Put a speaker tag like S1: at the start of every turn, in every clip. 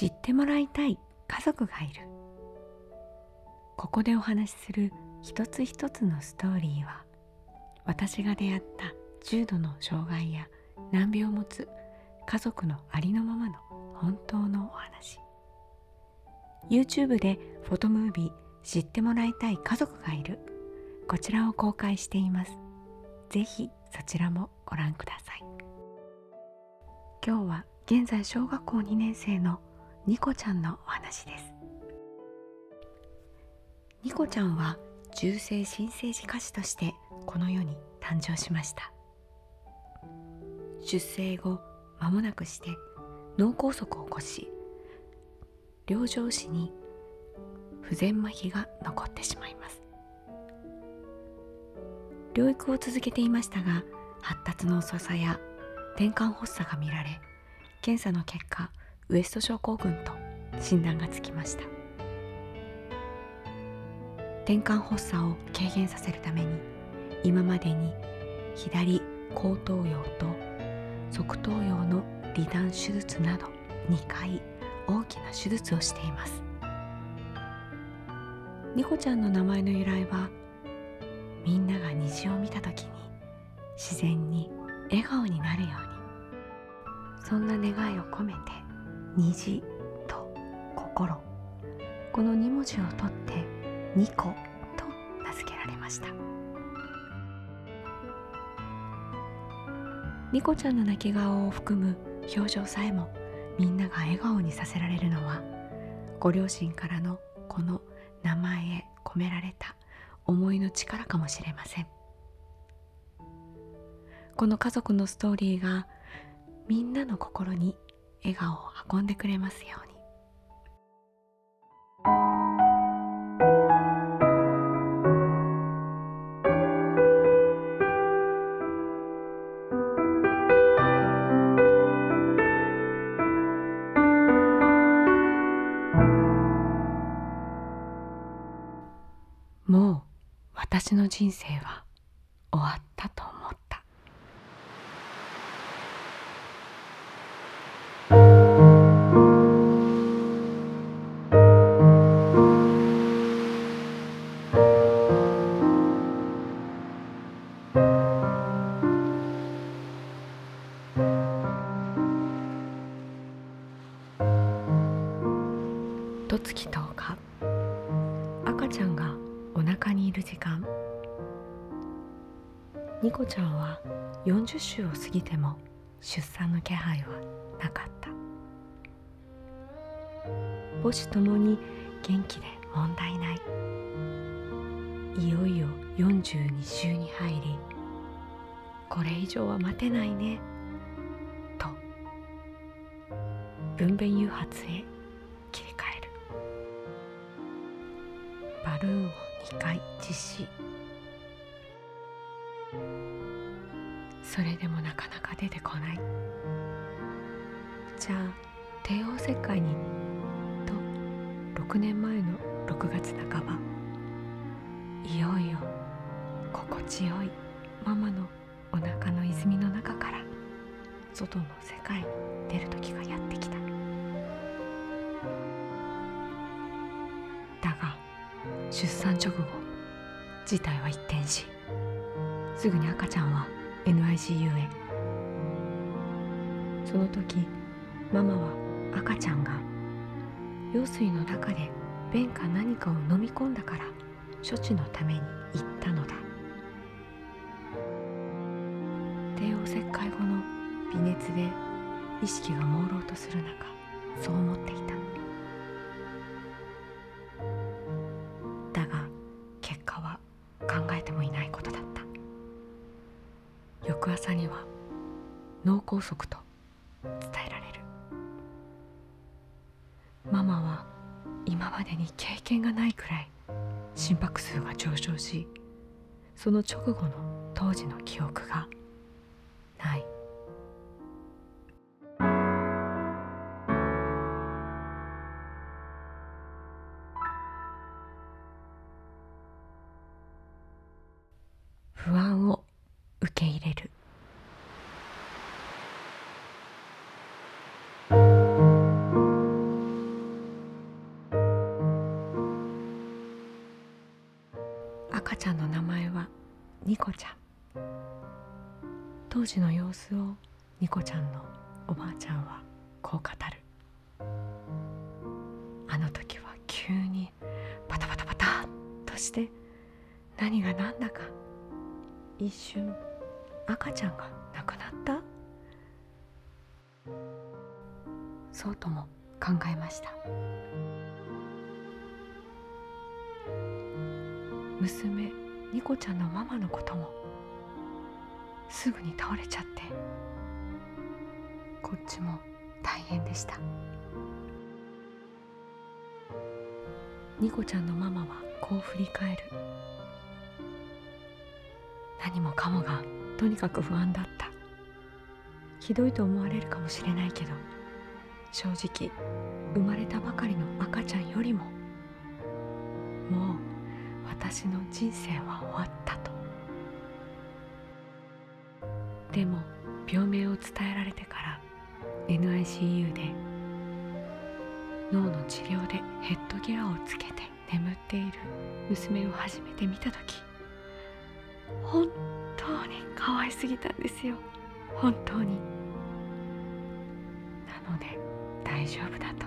S1: 知ってもらいたい家族がいる。ここでお話しする一つ一つのストーリーは私が出会った重度の障害や難病を持つ家族のありのままの本当のお話。YouTube でフォトムービー知ってもらいたい家族がいる。こちらを公開しています。ぜひそちらもご覧ください。今日は現在小学校2年生のニコちゃんのお話です。ニコちゃんは重性新生児歌手としてこの世に誕生しました。出生後間もなくして脳梗塞を起こし両上肢に不全麻痺が残ってしまいます。療育を続けていましたが発達の遅さや転換発作が見られ検査の結果ウエスト症候群と診断がつきました。転換発作を軽減させるために今までに左後頭葉と側頭葉の離断手術など2回大きな手術をしています。ニコちゃんの名前の由来はみんなが虹を見た時に自然に笑顔になるように。そんな願いを込めて虹と心。この2文字を取ってニコと名付けられました。ニコちゃんの泣き顔を含む表情さえもみんなが笑顔にさせられるのはご両親からのこの名前へ込められた思いの力かもしれません。この家族のストーリーがみんなの心に笑顔を運んでくれますように。もう私の人生は終わったと思った40週を過ぎても出産の気配はなかった。母子ともに元気で問題ない。いよいよ42週に入りこれ以上は待てないね。と分娩誘発へ切り替える。バルーンを2回実施。それでもなかなか出てこない。じゃあ帝王切開にと6年前の6月半ば。いよいよ心地よいママのお腹の泉の中から外の世界に出る時がやってきた。だが出産直後事態は一転しすぐに赤ちゃんは NICU へ。その時ママは赤ちゃんが羊水の中で便か何かを飲み込んだから処置のために行ったのだ。帝王切開後の微熱で意識が朦朧とする中そう思っていた。その直後の当時の記憶がない。不安を受け入れる。赤ちゃんの名ニコちゃん。当時の様子をニコちゃんのおばあちゃんはこう語る。あの時は急にパタパタパタッとして何が何だか一瞬赤ちゃんが亡くなった。そうとも考えました。娘ニコちゃんのママのことも。すぐに倒れちゃって。こっちも大変でした。ニコちゃんのママはこう振り返る。何もかもがとにかく不安だった。ひどいと思われるかもしれないけど正直生まれたばかりの赤ちゃんよりももう私の人生は終わったと。でも病名を伝えられてから NICU で脳の治療でヘッドギアをつけて眠っている娘を初めて見た時本当に可愛すぎたんですよ。本当に。なので大丈夫だと。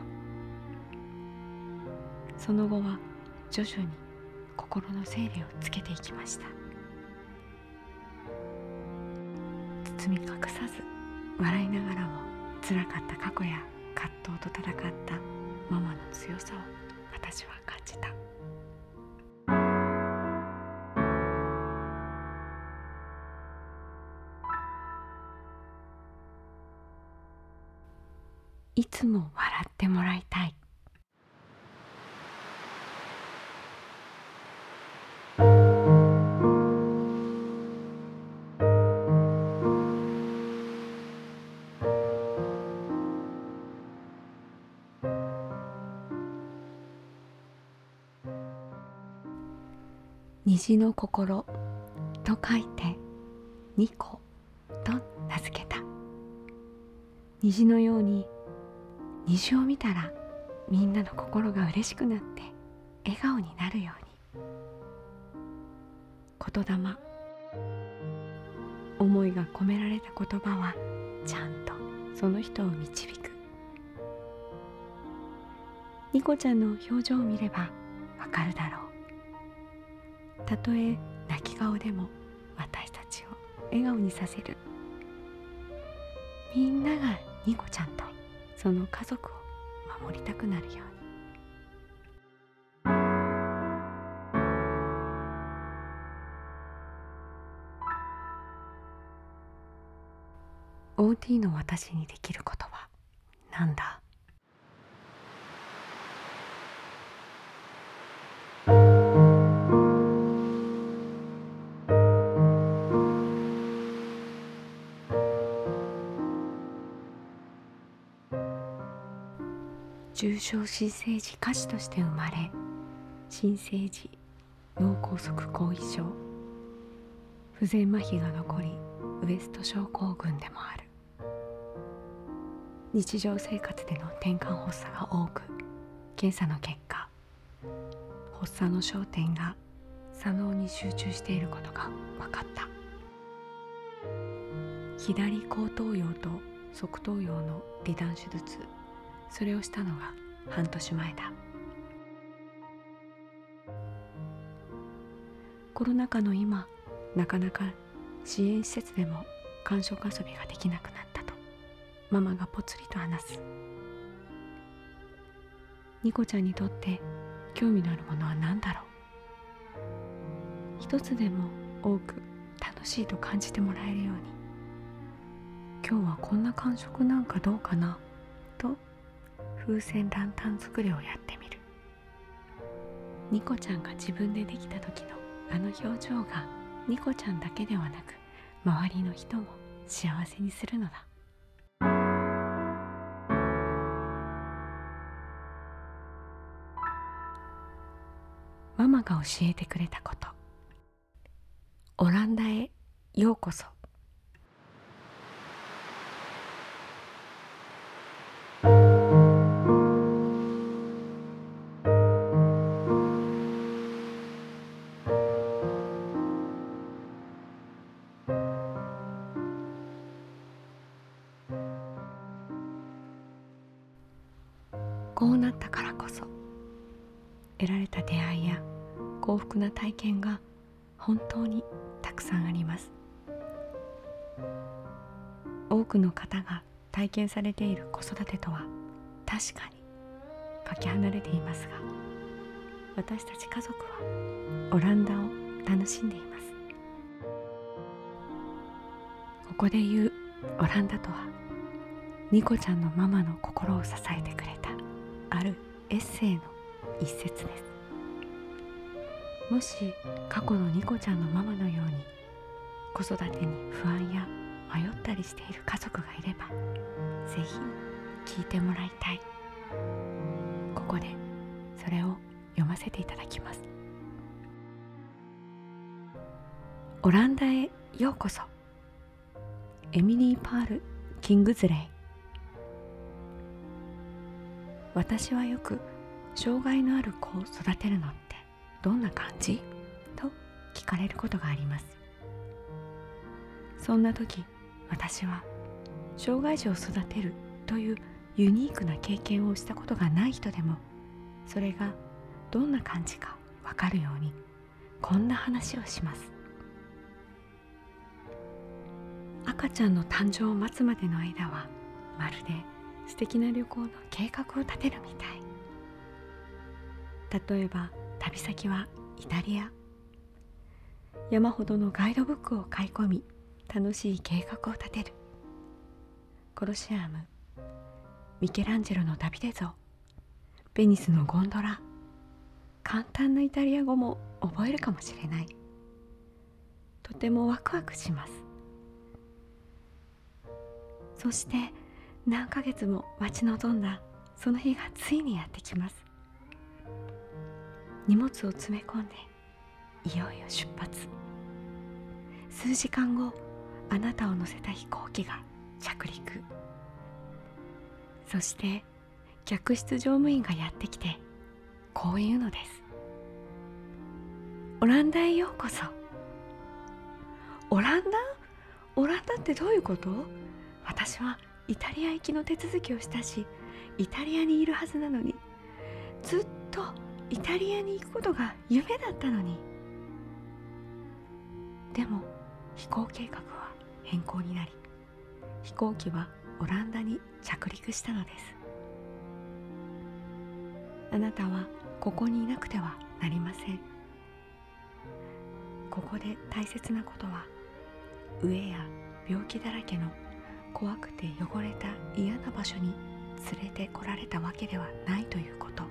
S1: その後は徐々に心の整理をつけていきました。包み隠さず笑いながらもつらかった過去や葛藤と戦ったママの強さを私は感じた。いつも笑ってもらいたい。虹の心と書いてニコと名付けた。虹のように虹を見たらみんなの心が嬉しくなって笑顔になるように。言霊。思いが込められた言葉はちゃんとその人を導く。ニコちゃんの表情を見ればわかるだろう。たとえ泣き顔でも私たちを笑顔にさせるみんながニコちゃんとその家族を守りたくなるように「OT の私にできることは何だ?」重症新生児歌手として生まれ新生児脳梗塞後遺症不全麻痺が残りウエスト症候群でもある。日常生活での転換発作が多く検査の結果発作の焦点が左脳に集中していることが分かった。左後頭葉と側頭葉の離断手術それをしたのが半年前だ。コロナ禍の今なかなか支援施設でも感触遊びができなくなったとママがぽつりと話す。ニコちゃんにとって興味のあるものは何だろう？一つでも多く楽しいと感じてもらえるように今日はこんな感触なんかどうかな？風船ランタン作りをやってみる。ニコちゃんが自分でできた時のあの表情がニコちゃんだけではなく周りの人も幸せにするのだ。ママが教えてくれたこと。オランダへようこそ。な体験が本当にたくさんあります。多くの方が体験されている子育てとは確かにかけ離れていますが私たち家族はオランダを楽しんでいます。ここで言うオランダとはニコちゃんのママの心を支えてくれたあるエッセイの一節です。もし過去のニコちゃんのママのように子育てに不安や迷ったりしている家族がいればぜひ聞いてもらいたい。ここでそれを読ませていただきます。オランダへようこそ。エミリー・パール・キングズレイ。私はよく障害のある子を育てるのどんな感じ？と聞かれることがあります。そんな時私は障害児を育てるというユニークな経験をしたことがない人でもそれがどんな感じかわかるようにこんな話をします。赤ちゃんの誕生を待つまでの間はまるで素敵な旅行の計画を立てるみたい。例えば旅先はイタリア。山ほどのガイドブックを買い込み楽しい計画を立てる。コロシアムミケランジェロのダビデ像ベニスのゴンドラ。簡単なイタリア語も覚えるかもしれない。とてもワクワクします。そして何ヶ月も待ち望んだその日がついにやってきます。荷物を詰め込んでいよいよ出発。数時間後あなたを乗せた飛行機が着陸。そして客室乗務員がやってきてこう言うのです。オランダへようこそ。オランダ？オランダってどういうこと？私はイタリア行きの手続きをしたしイタリアにいるはずなのにずっとイタリアに行くことが夢だったのに。でも飛行計画は変更になり飛行機はオランダに着陸したのです。あなたはここにいなくてはなりません。ここで大切なことは飢えや病気だらけの怖くて汚れた嫌な場所に連れてこられたわけではないということ。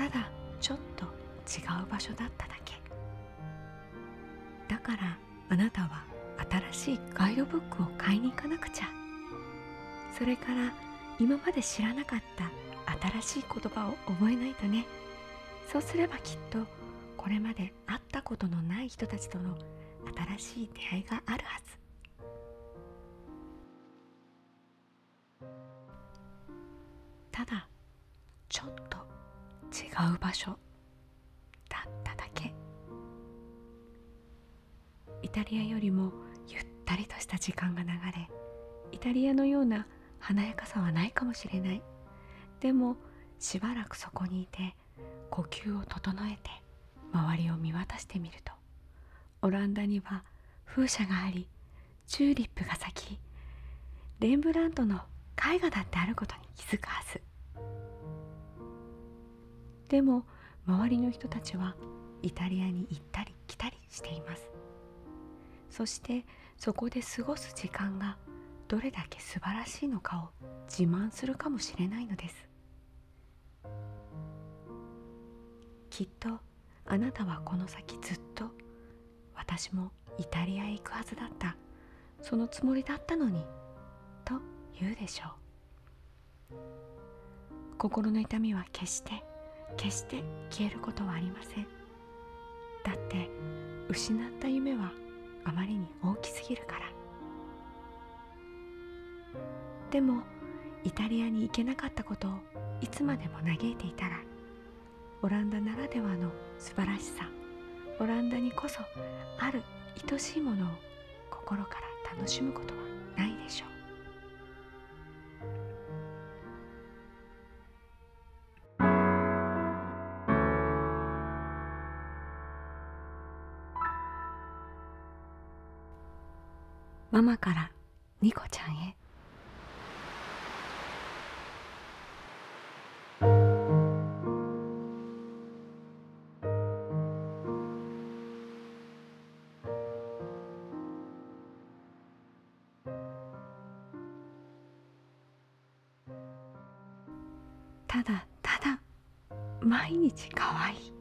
S1: ただちょっと違う場所だっただけ。だからあなたは新しいガイドブックを買いに行かなくちゃ。それから今まで知らなかった新しい言葉を覚えないとね。そうすればきっとこれまで会ったことのない人たちとの新しい出会いがあるはず。ただちょっとう場所だっただけ。イタリアよりもゆったりとした時間が流れイタリアのような華やかさはないかもしれない。でもしばらくそこにいて呼吸を整えて周りを見渡してみるとオランダには風車がありチューリップが咲きレンブラントの絵画だってあることに気づくはず。でも周りの人たちはイタリアに行ったり来たりしています。そしてそこで過ごす時間がどれだけ素晴らしいのかを自慢するかもしれないのです。きっとあなたはこの先ずっと私もイタリアへ行くはずだったそのつもりだったのにと言うでしょう。心の痛みは決して決して消えることはありません。だって失った夢はあまりに大きすぎるから。でもイタリアに行けなかったことをいつまでも嘆いていたらオランダならではの素晴らしさオランダにこそある愛しいものを心から楽しむことはないでしょう。ママからニコちゃんへ。ただただ毎日可愛い。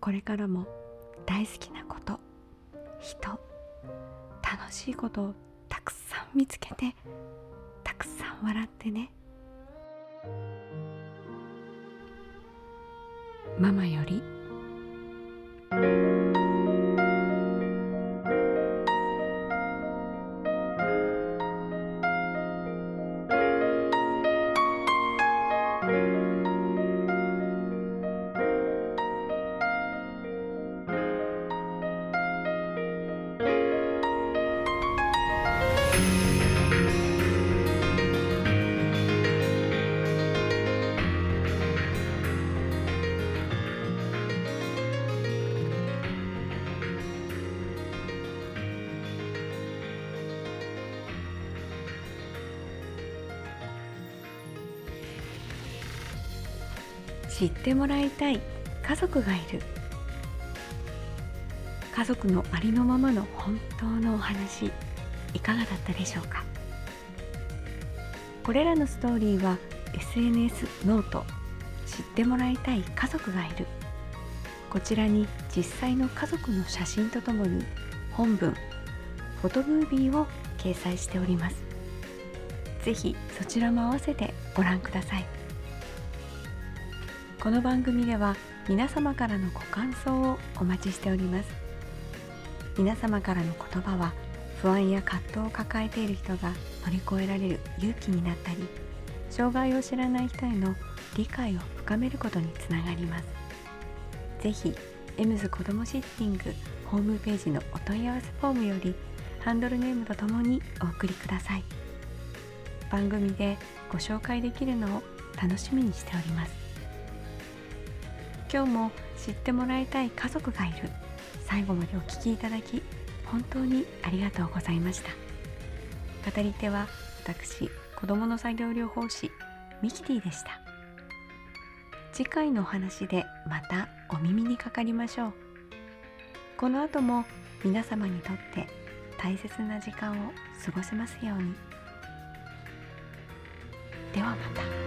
S1: これからも大好きなこと人楽しいことをたくさん見つけてたくさん笑ってね。ママより知ってもらいたい家族がいる。家族のありのままの本当のお話いかがだったでしょうか？これらのストーリーは SNS ノート知ってもらいたい家族がいる。こちらに実際の家族の写真とともに本文フォトムービーを掲載しております。ぜひそちらも合わせてご覧ください。この番組では皆様からのご感想をお待ちしております。皆様からの言葉は不安や葛藤を抱えている人が乗り越えられる勇気になったり障害を知らない人への理解を深めることにつながります。ぜひエムズ子どもシッティングホームページのお問い合わせフォームよりハンドルネームとともにお送りください。番組でご紹介できるのを楽しみにしております。今日も知ってもらいたい家族がいる。最後までお聞きいただき本当にありがとうございました。語り手は私子どもの作業療法士ミキティでした。次回のお話でまたお耳にかかりましょう。この後も皆様にとって大切な時間を過ごせますように。ではまた。